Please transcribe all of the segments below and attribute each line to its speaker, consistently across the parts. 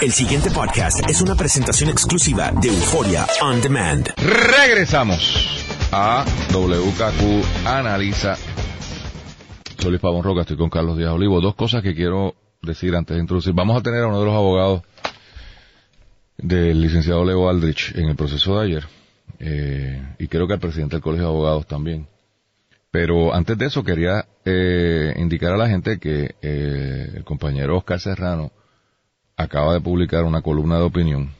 Speaker 1: El siguiente podcast es una presentación exclusiva de Euforia On Demand.
Speaker 2: Regresamos a WKQ Analiza. Soy Luis Pavón Roca, estoy con Carlos Díaz Olivo. Dos cosas que quiero decir antes de introducir. Vamos a tener a uno de los abogados del licenciado Leo Aldrich en el proceso de ayer. Eh, y creo que al presidente del Colegio de Abogados también. Pero antes de eso quería eh, indicar a la gente que eh, el compañero Oscar Serrano acaba de publicar una columna de opinión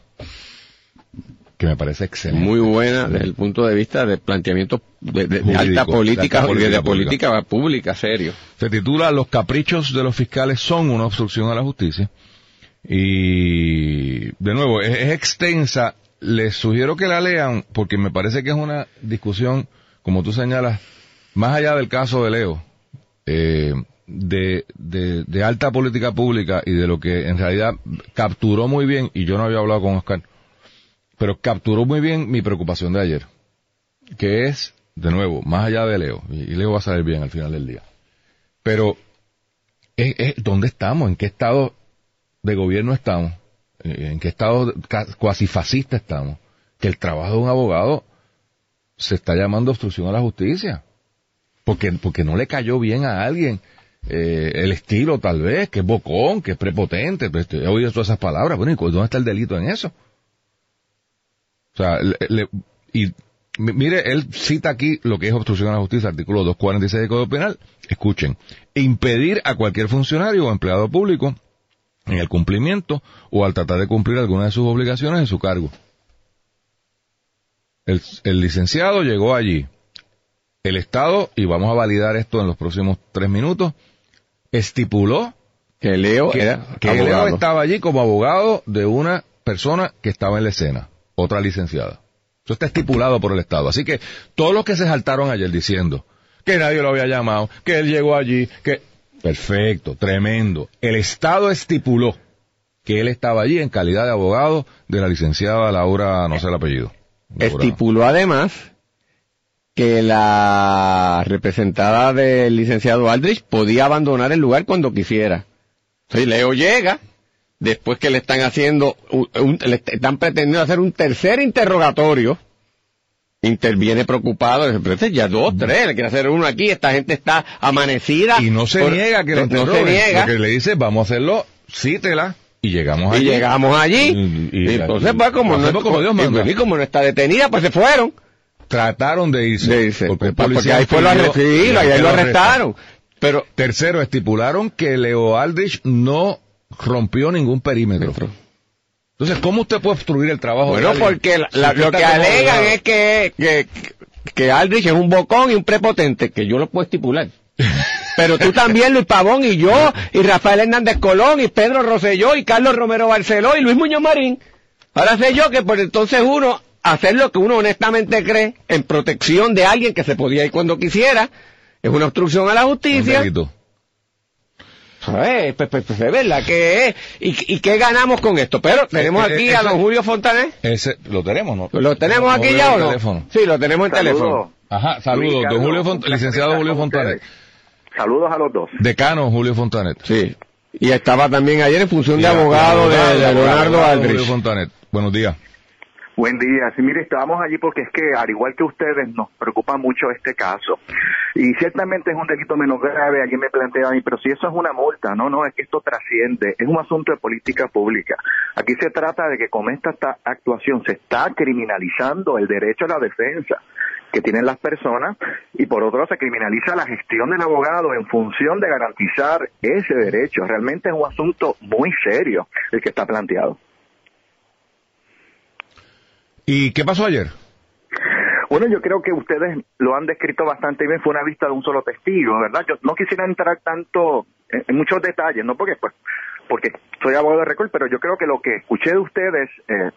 Speaker 2: que me parece excelente.
Speaker 3: Muy buena desde el punto de vista de planteamiento de, de- de
Speaker 2: Jurídico,
Speaker 3: alta política,
Speaker 2: de política
Speaker 3: de política pública, serio.
Speaker 2: Se titula Los caprichos de los fiscales son una obstrucción a la justicia. Y, de nuevo, es, es extensa. Les sugiero que la lean porque me parece que es una discusión, como tú señalas, más allá del caso de Leo, eh, de, de, alta política pública y de lo que en realidad capturó muy bien, y yo no había hablado con Oscar, pero capturó muy bien mi preocupación de ayer, que es, de nuevo, más allá de Leo, y Leo va a salir bien al final del día. Pero, es- es- ¿dónde estamos? ¿En qué estado de gobierno estamos? Eh, ¿En qué estado cuasi fascista estamos? Que el trabajo de un abogado se está llamando obstrucción a la justicia. Porque, porque no le cayó bien a alguien. Eh, el estilo tal vez, que es bocón, que es prepotente. Pues, he oído todas esas palabras. Bueno, ¿y dónde está el delito en eso? O sea, le- y mi- mire, él cita aquí lo que es obstrucción a la justicia, artículo 246 del Código Penal. Escuchen, impedir a cualquier funcionario o empleado público en el cumplimiento o al tratar de cumplir alguna de sus obligaciones en su cargo. El, el licenciado llegó allí. El Estado, y vamos a validar esto en los próximos tres minutos, estipuló
Speaker 3: Que Leo
Speaker 2: que,
Speaker 3: era
Speaker 2: que Leo estaba allí como abogado de una persona que estaba en la escena, otra licenciada. Eso está estipulado por el Estado. Así que todos los que se saltaron ayer diciendo que nadie lo había llamado, que él llegó allí, que... Perfecto, tremendo. El Estado estipuló que él estaba allí en calidad de abogado de la licenciada Laura, no sé el apellido. Laura-
Speaker 3: Estipuló además que la representada del licenciado Aldrich podía abandonar el lugar cuando quisiera. Si Leo llega, después que le están haciendo, un- un- le est- están pretendiendo hacer un tercer interrogatorio, interviene preocupado, este ya dos, tres, le quiere hacer uno aquí, esta gente está amanecida.
Speaker 2: Y no se
Speaker 3: Por-
Speaker 2: niega que
Speaker 3: no se niega.
Speaker 2: Le dice, vamos a hacerlo, cítela, y llegamos
Speaker 3: Y
Speaker 2: allí.
Speaker 3: llegamos allí.
Speaker 2: Y- y-
Speaker 3: Y, entonces, pues, como no,
Speaker 2: como Dios
Speaker 3: y, y como no está detenida, pues se fueron.
Speaker 2: Trataron de irse.
Speaker 3: De irse.
Speaker 2: Porque,
Speaker 3: Porque ahí fue lo arrestaron, y ahí lo arrestaron. Pero,
Speaker 2: Tercero, estipularon que Leo Aldrich no rompió ningún perímetro. Entonces, ¿cómo usted puede obstruir el trabajo
Speaker 3: bueno,
Speaker 2: de
Speaker 3: porque la- la- lo que alegan es que, que, que Aldrich es un bocón y un prepotente, que yo lo puedo estipular. Pero tú también, Luis Pavón, y yo, y Rafael Hernández Colón, y Pedro Rosselló, y Carlos Romero Barceló, y Luis Muñoz Marín. Ahora sé yo que por entonces uno, hacer lo que uno honestamente cree, en protección de alguien que se podía ir cuando quisiera, es una obstrucción a la
Speaker 2: Un
Speaker 3: justicia. ¿Sabes? Pues, pues, pues, es verdad que es. ¿Y, ¿Y qué ganamos con esto? Pero tenemos aquí a don Julio Fontanet.
Speaker 2: Ese, lo tenemos, ¿no?
Speaker 3: ¿Lo tenemos aquí ya o no?
Speaker 2: teléfono.
Speaker 3: Sí, lo tenemos en teléfono.
Speaker 2: Ajá, saludos, don Julio Font- licenciado Julio Fontanet.
Speaker 4: Saludos a los dos.
Speaker 2: Decano Julio Fontanet.
Speaker 3: Sí. Y estaba también ayer en función de abogado de, de Leonardo
Speaker 2: abogado Julio
Speaker 3: Aldrich.
Speaker 2: Fontanet. Buenos días.
Speaker 4: Buen día. Sí, mire, estábamos allí porque es que, al igual que ustedes, nos preocupa mucho este caso. Y ciertamente es un delito menos grave. Alguien me plantea a mí, pero si eso es una multa, no, no, es que esto trasciende. Es un asunto de política pública. Aquí se trata de que con esta ta- actuación se está criminalizando el derecho a la defensa que tienen las personas y por otro lado se criminaliza la gestión del abogado en función de garantizar ese derecho. Realmente es un asunto muy serio el que está planteado.
Speaker 2: ¿Y qué pasó ayer?
Speaker 4: Bueno, yo creo que ustedes lo han descrito bastante bien. Fue una vista de un solo testigo, ¿verdad? Yo no quisiera entrar tanto en, muchos detalles, no porque pues porque soy abogado de récord, pero yo creo que lo que escuché de ustedes eh,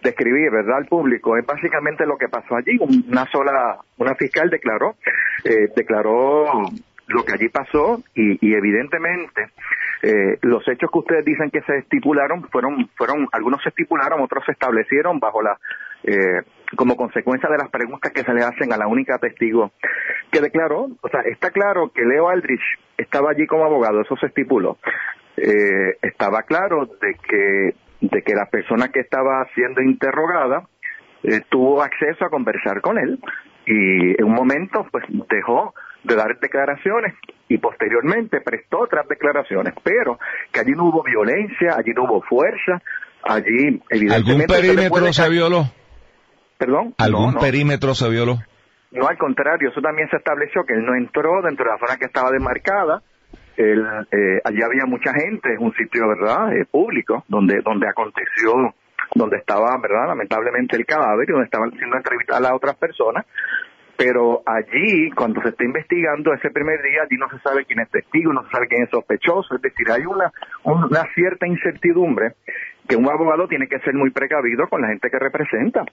Speaker 4: describir, ¿verdad? Al público es básicamente lo que pasó allí. Una sola, una fiscal declaró, eh, declaró lo que allí pasó y evidentemente eh, los hechos que ustedes dicen que se estipularon fueron, fueron, algunos se estipularon, otros se establecieron bajo la, eh, como consecuencia de las preguntas que se le hacen a la única testigo que declaró, o sea, está claro que Leo Aldrich estaba allí como abogado, eso se estipuló. Eh, estaba claro de que de que la persona que estaba siendo interrogada eh, tuvo acceso a conversar con él y en un momento pues dejó de dar declaraciones y posteriormente prestó otras declaraciones, pero que allí no hubo violencia, allí no hubo fuerza, allí evidentemente...
Speaker 2: ¿Algún perímetro se, violó?
Speaker 4: ¿Perdón?
Speaker 2: ¿Algún perímetro se violó?
Speaker 4: No, al contrario, eso también se estableció que él no entró dentro de la zona que estaba demarcada, él, eh, allí había mucha gente, es un sitio, ¿verdad?, eh, público, donde, donde aconteció, donde estaba, ¿verdad?, lamentablemente el cadáver y donde estaban siendo entrevistadas las otras personas, pero allí, cuando se está investigando ese primer día, allí no se sabe quién es testigo, no se sabe quién es sospechoso, es decir, hay una, una cierta incertidumbre que un abogado tiene que ser muy precavido con la gente que representa.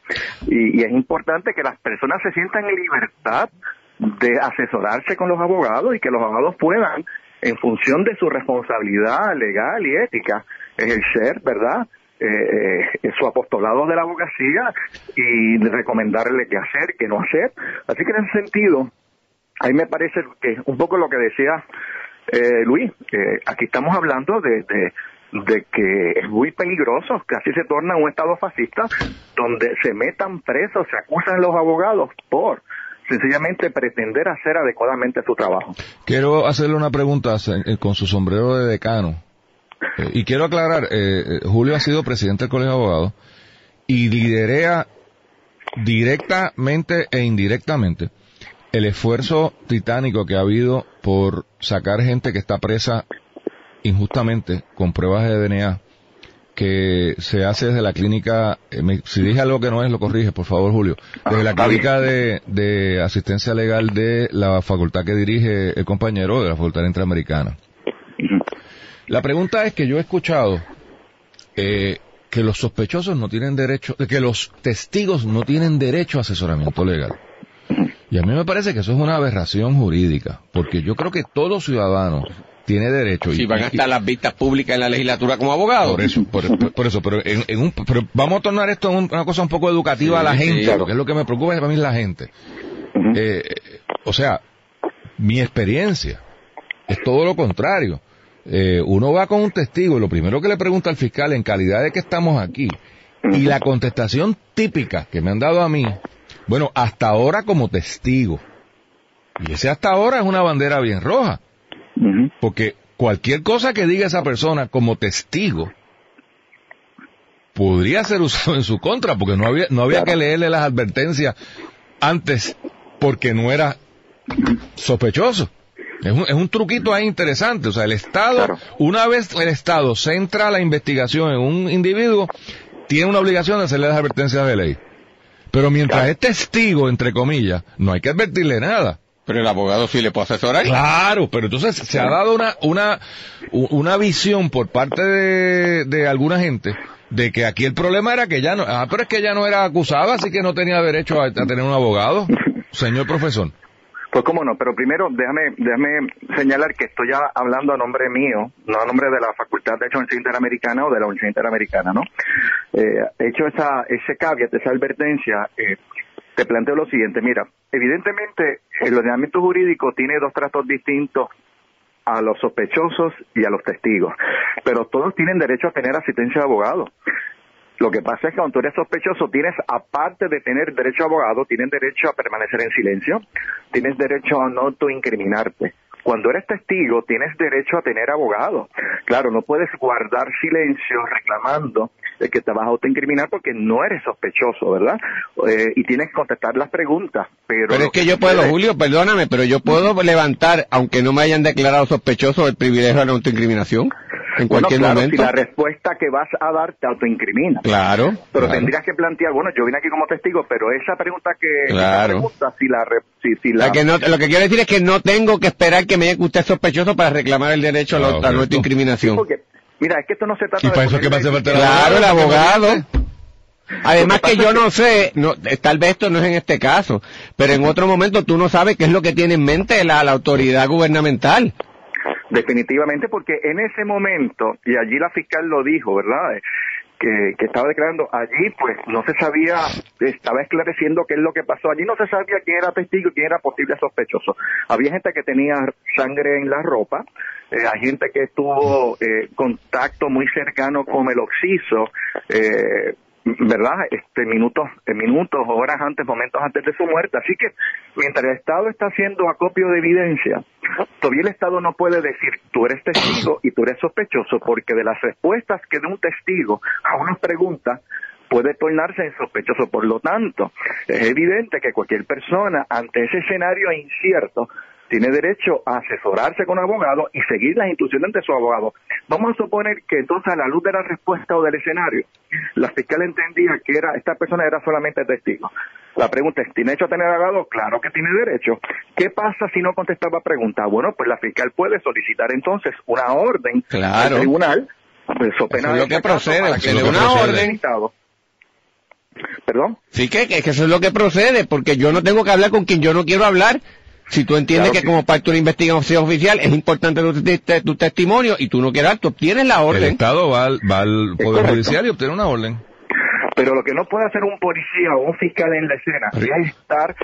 Speaker 4: Y, es importante que las personas se sientan en libertad de asesorarse con los abogados y que los abogados puedan, en función de su responsabilidad legal y ética, ejercer, ¿verdad?, eh, eh, su apostolado de la abogacía y recomendarle qué hacer, qué no hacer. Así que en ese sentido, a mí me parece que un poco lo que decía eh, Luis, aquí estamos hablando de, de, que es muy peligroso, que así se torna un Estado fascista donde se metan presos, se acusan los abogados por sencillamente pretender hacer adecuadamente su trabajo.
Speaker 2: Quiero hacerle una pregunta eh, con su sombrero de decano. Eh, y quiero aclarar, eh, eh, Julio ha sido presidente del Colegio de Abogados y liderea directamente e indirectamente el esfuerzo titánico que ha habido por sacar gente que está presa injustamente con pruebas de DNA que se hace desde la clínica, si dije algo que no es, lo corrige, por favor, Julio, desde la clínica de, de asistencia legal de la facultad que dirige el compañero de la Facultad Interamericana. La pregunta es que yo he escuchado eh, que los sospechosos no tienen derecho, que los testigos no tienen derecho a asesoramiento legal. Y a mí me parece que eso es una aberración jurídica, porque yo creo que todo ciudadano tiene derecho.
Speaker 3: Si van a estar las vistas públicas en la legislatura como abogado.
Speaker 2: Por eso, por, eso, pero, en, un, vamos a tornar esto en una cosa un poco educativa a la gente, porque es lo que me preocupa para mí la gente. Eh, o sea, mi experiencia es todo lo contrario. Eh, uno va con un testigo y lo primero que le pregunta al fiscal en calidad de que estamos aquí y la contestación típica que me han dado a mí, bueno, hasta ahora como testigo. Y ese hasta ahora es una bandera bien roja. Porque cualquier cosa que diga esa persona como testigo podría ser usado en su contra, porque no había, no había que leerle las advertencias antes porque no era sospechoso. Es un, es un truquito ahí interesante. O sea, el Estado, una vez el Estado centra la investigación en un individuo, tiene una obligación de hacerle las advertencias de ley. Pero mientras es testigo, entre comillas, no hay que advertirle nada.
Speaker 3: Pero el abogado sí le puede asesorar.
Speaker 2: Claro, pero entonces se ha dado una, una, una visión por parte de, de alguna gente de que aquí el problema era que ya no, ah, pero es que ya no era acusada, así que no tenía derecho a tener un abogado, señor profesor.
Speaker 4: Pues cómo no, pero primero déjame, déjame señalar que estoy ya hablando a nombre mío, no a nombre de la Facultad de Hecho Interamericana o de la Universidad Interamericana, ¿no? Eh, hecho esa, ese caveat, esa advertencia, eh, te planteo lo siguiente, mira, evidentemente el ordenamiento jurídico tiene dos tratos distintos a los sospechosos y a los testigos, pero todos tienen derecho a tener asistencia de abogado. Lo que pasa es que cuando eres sospechoso, tienes, aparte de tener derecho a abogado, tienes derecho a permanecer en silencio, tienes derecho a no autoincriminarte. Cuando eres testigo, tienes derecho a tener abogado. Claro, no puedes guardar silencio reclamando de que te vas a autoincriminar porque no eres sospechoso, ¿verdad? Eh, y tienes que contestar las preguntas. Pero,
Speaker 3: pero es que yo puedo, Julio, perdóname, pero yo puedo levantar, aunque no me hayan declarado sospechoso, el privilegio de la autoincriminación en cualquier
Speaker 4: claro,
Speaker 3: momento.
Speaker 4: Si la respuesta que vas a dar te autoincrimina.
Speaker 3: Claro.
Speaker 4: Pero tendrías que plantear, bueno, yo vine aquí como testigo, pero esa pregunta que. Claro. si la. Si, si la...
Speaker 3: que no, lo que quiero decir es que no tengo que esperar que me diga que usted es sospechoso para reclamar el derecho a la, autoincriminación.
Speaker 4: Mira, es que esto no se trata
Speaker 2: ¿Y
Speaker 4: de.
Speaker 2: Para eso que
Speaker 3: el Claro, el abogado. Además que yo no sé, no, tal vez esto no es en este caso, pero en otro momento tú no sabes qué es lo que tiene en mente la, la autoridad gubernamental.
Speaker 4: Definitivamente, porque en ese momento, y allí la fiscal lo dijo, ¿verdad? Que, que estaba declarando allí, pues no se sabía, estaba esclareciendo qué es lo que pasó. Allí no se sabía quién era testigo y quién era posible sospechoso. Había gente que tenía sangre en la ropa, eh, hay gente que tuvo eh, contacto muy cercano con el oxiso, eh, ¿verdad? Este, minutos, eh, minutos, horas antes, momentos antes de su muerte. Así que mientras el Estado está haciendo acopio de evidencia, todavía el Estado no puede decir tú eres testigo y tú eres sospechoso, porque de las respuestas que de un testigo a una pregunta puede tornarse en sospechoso. Por lo tanto, es evidente que cualquier persona ante ese escenario incierto tiene derecho a asesorarse con un abogado y seguir las instrucciones de su abogado. Vamos a suponer que entonces a la luz de la respuesta o del escenario, la fiscal entendía que era esta persona era solamente testigo. La pregunta es, ¿tiene derecho a tener abogado? Claro que tiene derecho. ¿Qué pasa si no contestaba pregunta? Bueno, pues la fiscal puede solicitar entonces una orden
Speaker 3: Claro.
Speaker 4: al tribunal, pues,
Speaker 3: es lo que procede, que
Speaker 2: le una
Speaker 3: orden.
Speaker 4: ¿Perdón?
Speaker 3: Sí, que, que eso es lo que procede, porque yo no tengo que hablar con quien yo no quiero hablar. Si tú entiendes
Speaker 4: Claro
Speaker 3: que
Speaker 4: que
Speaker 3: como parte de una investigación oficial es importante tu, tu- tu testimonio y tú no quieres dar, tú obtienes la
Speaker 2: El
Speaker 3: orden.
Speaker 2: Estado va al, va al
Speaker 4: Es
Speaker 2: Poder
Speaker 4: correcto.
Speaker 2: Judicial y obtiene una orden.
Speaker 4: Pero lo que no puede hacer un policía o un fiscal en la escena es estar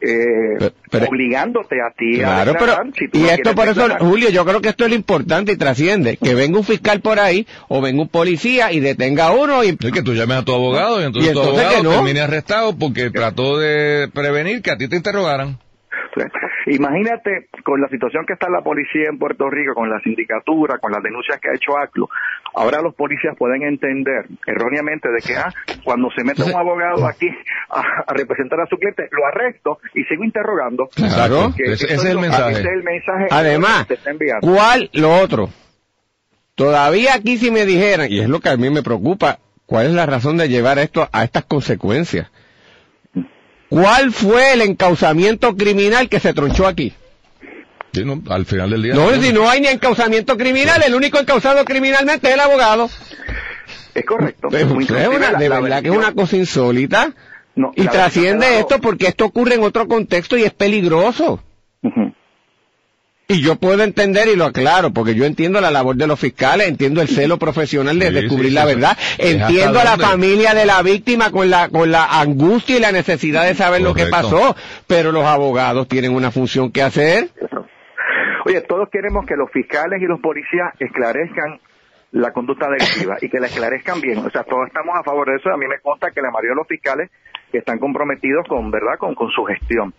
Speaker 4: eh,
Speaker 3: Pero- pero-
Speaker 4: obligándote a ti a
Speaker 3: Claro, pero,
Speaker 4: declarar si tú
Speaker 3: y
Speaker 4: no
Speaker 3: esto por eso. Julio, yo creo que esto es lo importante y trasciende, que venga un fiscal por ahí o venga un policía y detenga a uno y
Speaker 2: Es que tú llames a tu abogado y entonces,
Speaker 3: ¿Y
Speaker 2: tu abogado
Speaker 3: no?
Speaker 2: termine arrestado porque trató de prevenir que a ti te interrogaran.
Speaker 4: Imagínate con la situación que está la policía en Puerto Rico, con la sindicatura, con las denuncias que ha hecho ACLU. Ahora los policías pueden entender erróneamente de que ah, cuando se mete un abogado aquí a, a representar a su cliente, lo arresto y sigo interrogando.
Speaker 3: Claro.
Speaker 2: Ese- es el mensaje.
Speaker 4: ese es el mensaje
Speaker 3: Además,
Speaker 4: que está.
Speaker 3: ¿cuál lo otro? Todavía aquí si me dijeran, y es lo que a mí me preocupa, ¿cuál es la razón de llevar esto a estas consecuencias? ¿Cuál fue el encauzamiento criminal que se tronchó aquí?
Speaker 2: Sí, no, al final del día.
Speaker 3: No, si no hay ni encauzamiento criminal, el único encauzado criminalmente es el abogado.
Speaker 4: Es correcto.
Speaker 3: Pues,
Speaker 4: Inclusive
Speaker 3: es una-
Speaker 4: la-
Speaker 3: de
Speaker 4: la
Speaker 3: verdad que es una cosa insólita.
Speaker 4: No,
Speaker 3: Y trasciende esto porque esto ocurre en otro contexto y es peligroso. Y yo puedo entender y lo aclaro, porque yo entiendo la labor de los fiscales, entiendo el celo profesional de
Speaker 2: Sí,
Speaker 3: descubrir
Speaker 2: sí,
Speaker 3: la verdad, entiendo a la
Speaker 2: dónde.
Speaker 3: familia de la víctima con la, con la angustia y la necesidad de saber lo que pasó, pero los abogados tienen una función que hacer.
Speaker 4: Oye, todos queremos que los fiscales y los policías esclarezcan la conducta delictiva y que la esclarezcan bien. O sea, todos estamos a favor de eso. A mí me consta que la mayoría de los fiscales están comprometidos con, ¿verdad?, con, con su gestión.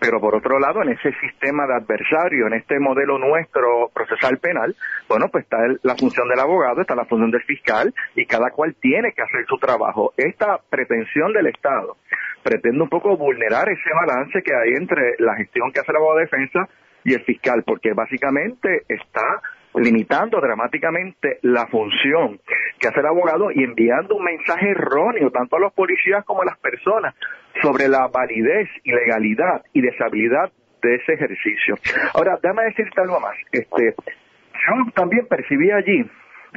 Speaker 4: Pero por otro lado, en ese sistema de adversario, en este modelo nuestro procesal penal, bueno, pues está la función del abogado, está la función del fiscal y cada cual tiene que hacer su trabajo. Esta pretensión del Estado pretende un poco vulnerar ese balance que hay entre la gestión que hace el abogado de defensa y el fiscal, porque básicamente está limitando dramáticamente la función que hace el abogado y enviando un mensaje erróneo tanto a los policías como a las personas sobre la validez y legalidad y deshabilidad de ese ejercicio. Ahora, déjame decirte algo más. Este, yo también percibí allí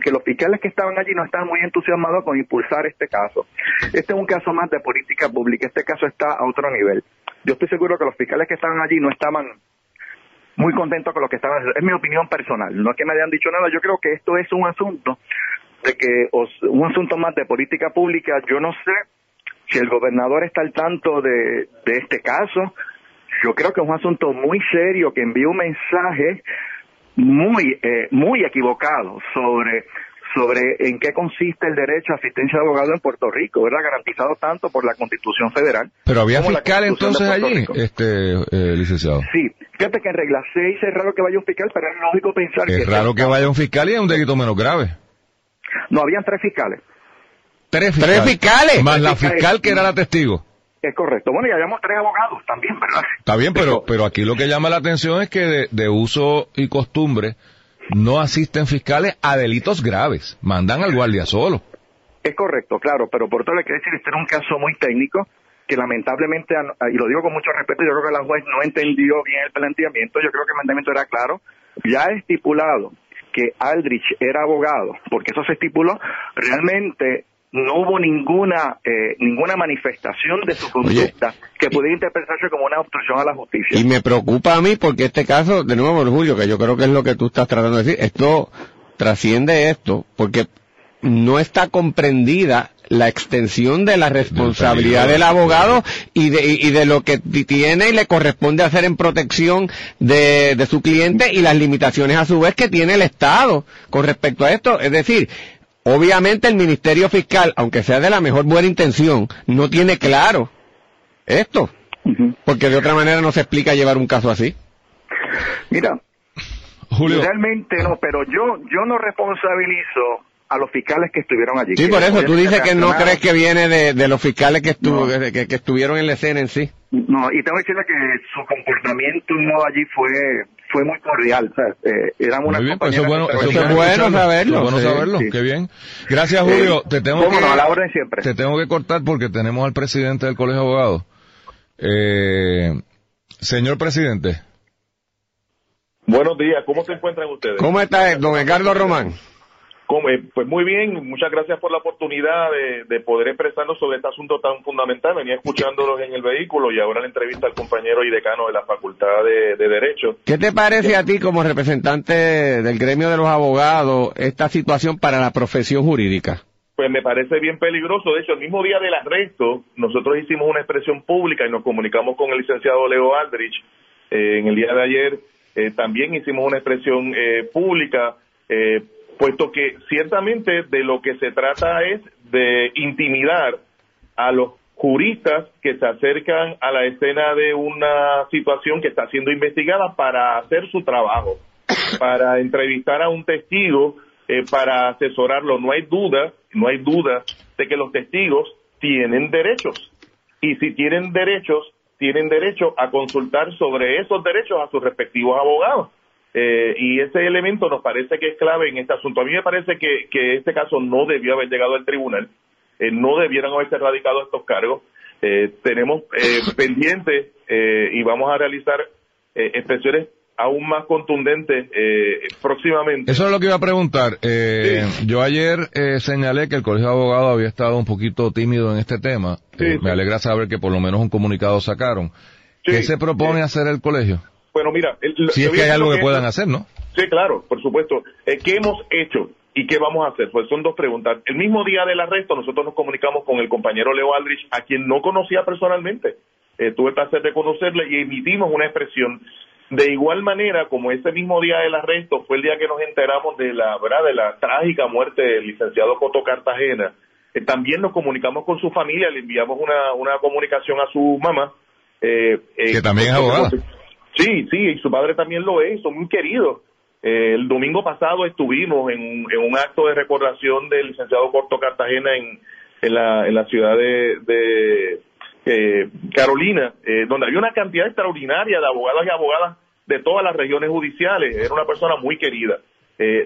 Speaker 4: que los fiscales que estaban allí no estaban muy entusiasmados con impulsar este caso. Este es un caso más de política pública, este caso está a otro nivel. Yo estoy seguro que los fiscales que estaban allí no estaban muy contentos con lo que estaban haciendo. Es mi opinión personal, no es que me hayan dicho nada, yo creo que esto es un asunto de que un asunto más de política pública, yo no sé si el gobernador está al tanto de, de este caso, yo creo que es un asunto muy serio que envía un mensaje muy eh, muy equivocado sobre sobre en qué consiste el derecho a asistencia de abogado en Puerto Rico, ¿verdad? Garantizado tanto por la Constitución Federal.
Speaker 2: Pero había fiscal entonces allí,
Speaker 4: Rico.
Speaker 2: este eh, licenciado.
Speaker 4: Sí, fíjate que en regla 6 es raro que vaya un fiscal, pero es lógico pensar que...
Speaker 2: Es raro que vaya un fiscal y es un delito menos grave.
Speaker 4: No, habían tres fiscales,
Speaker 2: Tres
Speaker 3: Tres fiscales.
Speaker 2: Más
Speaker 4: Tres
Speaker 2: la
Speaker 4: fiscales.
Speaker 2: fiscal que era la testigo.
Speaker 4: es correcto. Bueno, y habíamos tres abogados también, ¿verdad?
Speaker 2: Está bien, pero, pero aquí lo que llama la atención es que de, de uso y costumbre no asisten fiscales a delitos graves. Mandan al guardia solo.
Speaker 4: Es correcto, claro, pero por todo le quiero decir, este era un caso muy técnico que lamentablemente, y lo digo con mucho respeto, yo creo que la juez no entendió bien el planteamiento, yo creo que el planteamiento era claro, ya estipulado que Aldrich era abogado, porque eso se estipuló, realmente no hubo ninguna eh, ninguna manifestación de su conducta que pudiera interpretarse como una obstrucción a la justicia.
Speaker 3: Y me preocupa a mí porque este caso, de nuevo, Julio, que yo creo que es lo que tú estás tratando de decir, esto trasciende esto, porque no está comprendida la extensión de la responsabilidad del abogado y de, y de lo que tiene y le corresponde hacer en protección de, de su cliente y las limitaciones a su vez que tiene el Estado con respecto a esto. Es decir, obviamente el Ministerio Fiscal, aunque sea de la mejor buena intención, no tiene claro esto. Porque de otra manera no se explica llevar un caso así.
Speaker 4: Mira, realmente no, pero yo, yo no responsabilizo a los fiscales que estuvieron allí.
Speaker 3: Sí, por eso tú dices que no crees que viene de, los fiscales que, estuvo, que, estuvieron en la escena en sí.
Speaker 4: No, y tengo que decirle que su comportamiento allí fue fue muy cordial. O sea, eh, eran una
Speaker 2: pues eso es bueno, eso es bueno saberlo. bueno saberlo, qué bien. Gracias, Julio. te tengo que,
Speaker 4: a la orden siempre.
Speaker 2: Te tengo que cortar porque tenemos al presidente del Colegio de Abogados. Eh, señor presidente.
Speaker 5: Buenos días, ¿cómo se encuentran ustedes?
Speaker 3: ¿Cómo está don Edgardo Román?
Speaker 5: Eh, pues muy bien, muchas gracias por la oportunidad de, poder expresarnos sobre este asunto tan fundamental. Venía escuchándolos en el vehículo y ahora la entrevista al compañero y decano de la Facultad de, Derecho.
Speaker 3: ¿Qué te parece a ti como representante del gremio de los abogados esta situación para la profesión jurídica?
Speaker 5: Pues me parece bien peligroso. De hecho, el mismo día del arresto, nosotros hicimos una expresión pública y nos comunicamos con el licenciado Leo Aldrich. Eh, en el día de ayer eh, también hicimos una expresión pública puesto que ciertamente de lo que se trata es de intimidar a los juristas que se acercan a la escena de una situación que está siendo investigada para hacer su trabajo, para entrevistar a un testigo, eh, para asesorarlo. No hay duda, no hay duda de que los testigos tienen derechos. Y si tienen derechos, tienen derecho a consultar sobre esos derechos a sus respectivos abogados. Eh, y ese elemento nos parece que es clave en este asunto. A mí me parece que, que este caso no debió haber llegado al tribunal, eh, no debieran haberse radicado estos cargos. Eh, tenemos pendientes y vamos a realizar expresiones aún más contundentes próximamente.
Speaker 2: Eso es lo que iba a preguntar. Yo ayer señalé que el Colegio de Abogados había estado un poquito tímido en este tema. me alegra saber que por lo menos un comunicado sacaron. ¿Qué se propone hacer el colegio?
Speaker 5: Bueno, mira...
Speaker 2: si es que hay algo que, puedan hacer, ¿no?
Speaker 5: Sí, claro, por supuesto. Eh, ¿Qué hemos hecho y qué vamos a hacer? Pues son dos preguntas. El mismo día del arresto nosotros nos comunicamos con el compañero Leo Aldrich, a quien no conocía personalmente. Eh, tuve el placer de conocerle y emitimos una expresión. De igual manera, como ese mismo día del arresto fue el día que nos enteramos de la verdad de la trágica muerte del licenciado Coto Cartagena, eh, también nos comunicamos con su familia, le enviamos una, una comunicación a su mamá.
Speaker 2: Eh, que también es abogada.
Speaker 5: Sí, sí, y su padre también lo es, son muy queridos. Eh, el domingo pasado estuvimos en, un acto de recordación del licenciado Corto Cartagena en, en, la, en la ciudad de, eh, Carolina, eh, donde había una cantidad extraordinaria de abogadas y abogadas de todas las regiones judiciales. Era una persona muy querida.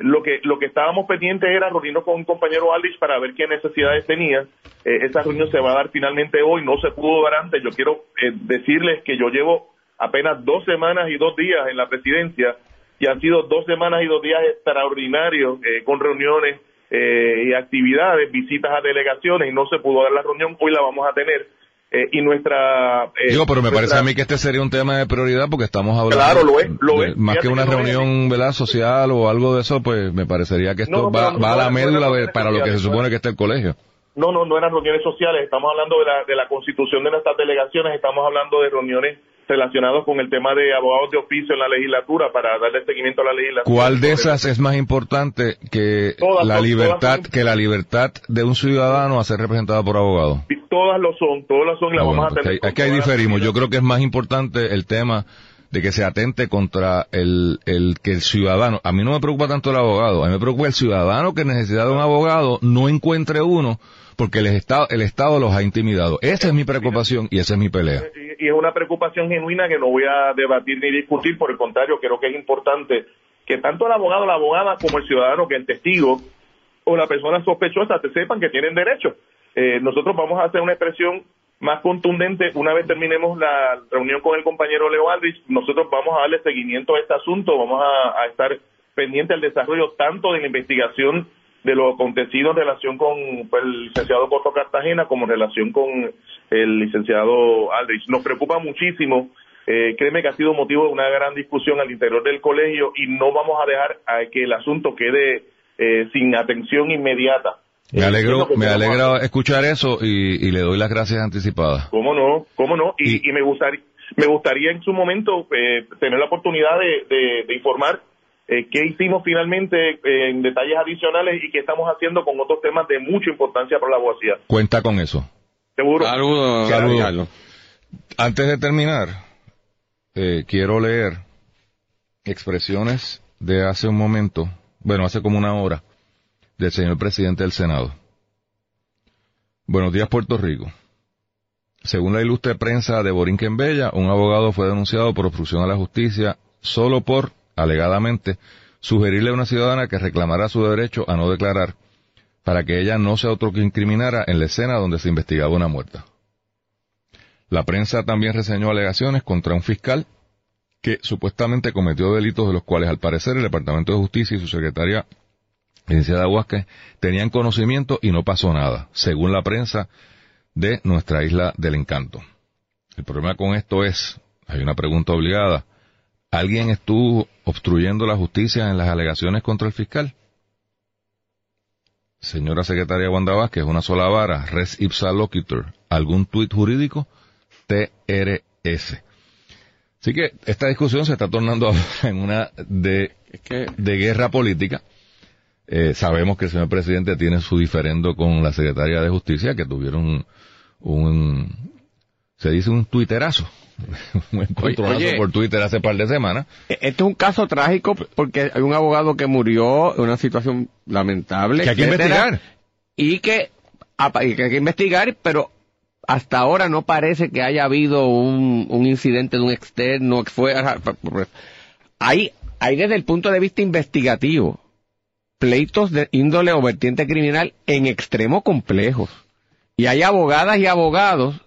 Speaker 5: lo que lo que estábamos pendientes era reunirnos con un compañero Aldrich para ver qué necesidades tenía. esa reunión se va a dar finalmente hoy, no se pudo dar antes. Yo quiero decirles que yo llevo apenas dos semanas y dos días en la presidencia y han sido dos semanas y dos días extraordinarios eh, con reuniones eh, y actividades, visitas a delegaciones y no se pudo dar la reunión, hoy la vamos a tener. Eh, y nuestra...
Speaker 2: Digo, pero me parece a mí que este sería un tema de prioridad porque estamos hablando...
Speaker 5: Claro, lo es, lo es.
Speaker 2: Más que una reunión ¿verdad? social o algo de eso, pues me parecería que esto va, a la médula para lo que se supone que está el colegio.
Speaker 5: No, no, no eran reuniones sociales, estamos hablando de la, de la constitución de nuestras delegaciones, estamos hablando de reuniones relacionados con el tema de abogados de oficio en la legislatura para darle seguimiento a la legislatura.
Speaker 2: ¿Cuál de esas es más importante que la libertad que la libertad de un ciudadano a ser representado por abogado?
Speaker 5: Todas lo son, todas lo son y la ah, vamos a tener.
Speaker 2: Aquí, ahí diferimos. Yo creo que es más importante el tema de que se atente contra el, el que el ciudadano, a mí no me preocupa tanto el abogado, a mí me preocupa el ciudadano que necesita de un abogado no encuentre uno porque el Estado, el Estado los ha intimidado. Esa es mi preocupación y esa es mi pelea.
Speaker 5: Y es una preocupación genuina que no voy a debatir ni discutir, por el contrario, creo que es importante que tanto el abogado, la abogada, como el ciudadano, que el testigo o la persona sospechosa te sepan que tienen derecho. Eh, nosotros vamos a hacer una expresión más contundente una vez terminemos la reunión con el compañero Leo Aldrich. Nosotros vamos a darle seguimiento a este asunto, vamos a, a estar pendiente al desarrollo tanto de la investigación de lo acontecido en relación con pues, el licenciado Coto Cartagena como en relación con el licenciado Aldrich. Nos preocupa muchísimo, eh, créeme que ha sido motivo de una gran discusión al interior del colegio y no vamos a dejar a que el asunto quede eh, sin atención inmediata.
Speaker 2: Me alegro, me alegra escuchar eso y, y le doy las gracias anticipadas.
Speaker 5: ¿Cómo no? ¿Cómo no? Y,
Speaker 2: Y-
Speaker 5: y me gustaría me gustaría en su momento eh, tener la oportunidad de, de- de informar eh, qué hicimos finalmente eh, en detalles adicionales y qué estamos haciendo con otros temas de mucha importancia para la abogacía.
Speaker 2: Cuenta con eso.
Speaker 5: Seguro.
Speaker 3: Saludos,
Speaker 2: Saludos.
Speaker 3: Carlos.
Speaker 2: Antes de terminar, eh, quiero leer expresiones de hace un momento, bueno, hace como una hora, del señor presidente del Senado. Buenos días, Puerto Rico. Según la ilustre prensa de Borinquen Bella, un abogado fue denunciado por obstrucción a la justicia solo por, alegadamente, sugerirle a una ciudadana que reclamara su derecho a no declarar para que ella no se autoincriminara en la escena donde se investigaba una muerta. La prensa también reseñó alegaciones contra un fiscal que supuestamente cometió delitos de los cuales al parecer el Departamento de Justicia y su secretaria, licenciada Huásquez, tenían conocimiento y no pasó nada, según la prensa de nuestra isla del encanto. El problema con esto es, hay una pregunta obligada, ¿alguien estuvo obstruyendo la justicia en las alegaciones contra el fiscal? Señora secretaria Wanda Vázquez, una sola vara, res ipsa loquitur, algún tuit jurídico, TRS. Así que esta discusión se está tornando ahora en una de,
Speaker 3: Es que
Speaker 2: de guerra política. Eh, sabemos que el señor presidente tiene su diferendo con la secretaria de Justicia, que tuvieron un, un- se dice un tuiterazo, un encontronazo
Speaker 3: oye.
Speaker 2: por Twitter hace par de semanas.
Speaker 3: Este es un caso trágico porque hay un abogado que murió en una situación lamentable.
Speaker 2: Que hay que investigar.
Speaker 3: Y que, apa- y que hay que investigar, pero hasta ahora no parece que haya habido un, un incidente de un externo que fue... Hay, hay desde el punto de vista investigativo pleitos de índole o vertiente criminal en extremo complejos. Y hay abogadas y abogados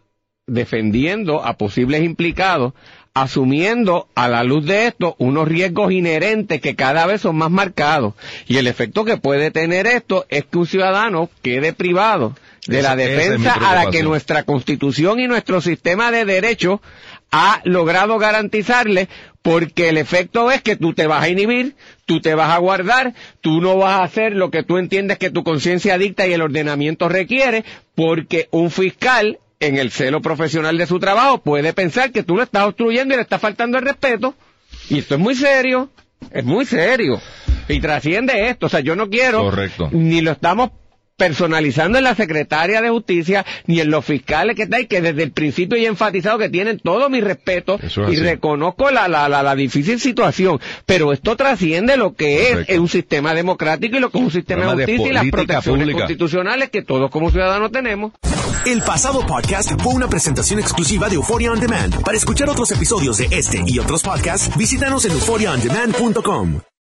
Speaker 3: defendiendo a posibles implicados, asumiendo a la luz de esto unos riesgos inherentes que cada vez son más marcados. Y el efecto que puede tener esto es que un ciudadano quede privado de
Speaker 2: Esa-
Speaker 3: la
Speaker 2: es
Speaker 3: defensa a la que nuestra constitución y nuestro sistema de derecho ha logrado garantizarle porque el efecto es que tú te vas a inhibir, tú te vas a guardar, tú no vas a hacer lo que tú entiendes que tu conciencia dicta y el ordenamiento requiere, porque un fiscal en el celo profesional de su trabajo puede pensar que tú lo estás obstruyendo y le estás faltando el respeto. Y esto es muy serio, es muy serio. Y trasciende esto, o sea, yo no quiero,
Speaker 2: Correcto.
Speaker 3: ni lo estamos personalizando en la secretaria de justicia ni en los fiscales que están que desde el principio he enfatizado que tienen todo mi respeto
Speaker 2: es
Speaker 3: y
Speaker 2: así.
Speaker 3: reconozco la, la, la, la difícil situación pero esto trasciende lo que es un sistema democrático y lo que es un sistema de
Speaker 2: Programa de
Speaker 3: justicia y las protecciones
Speaker 2: pública.
Speaker 3: constitucionales que todos como ciudadanos tenemos
Speaker 1: El pasado podcast fue una presentación exclusiva de Euphoria On Demand. Para escuchar otros episodios de este y otros podcasts, visítanos en euphoriaondemand.com.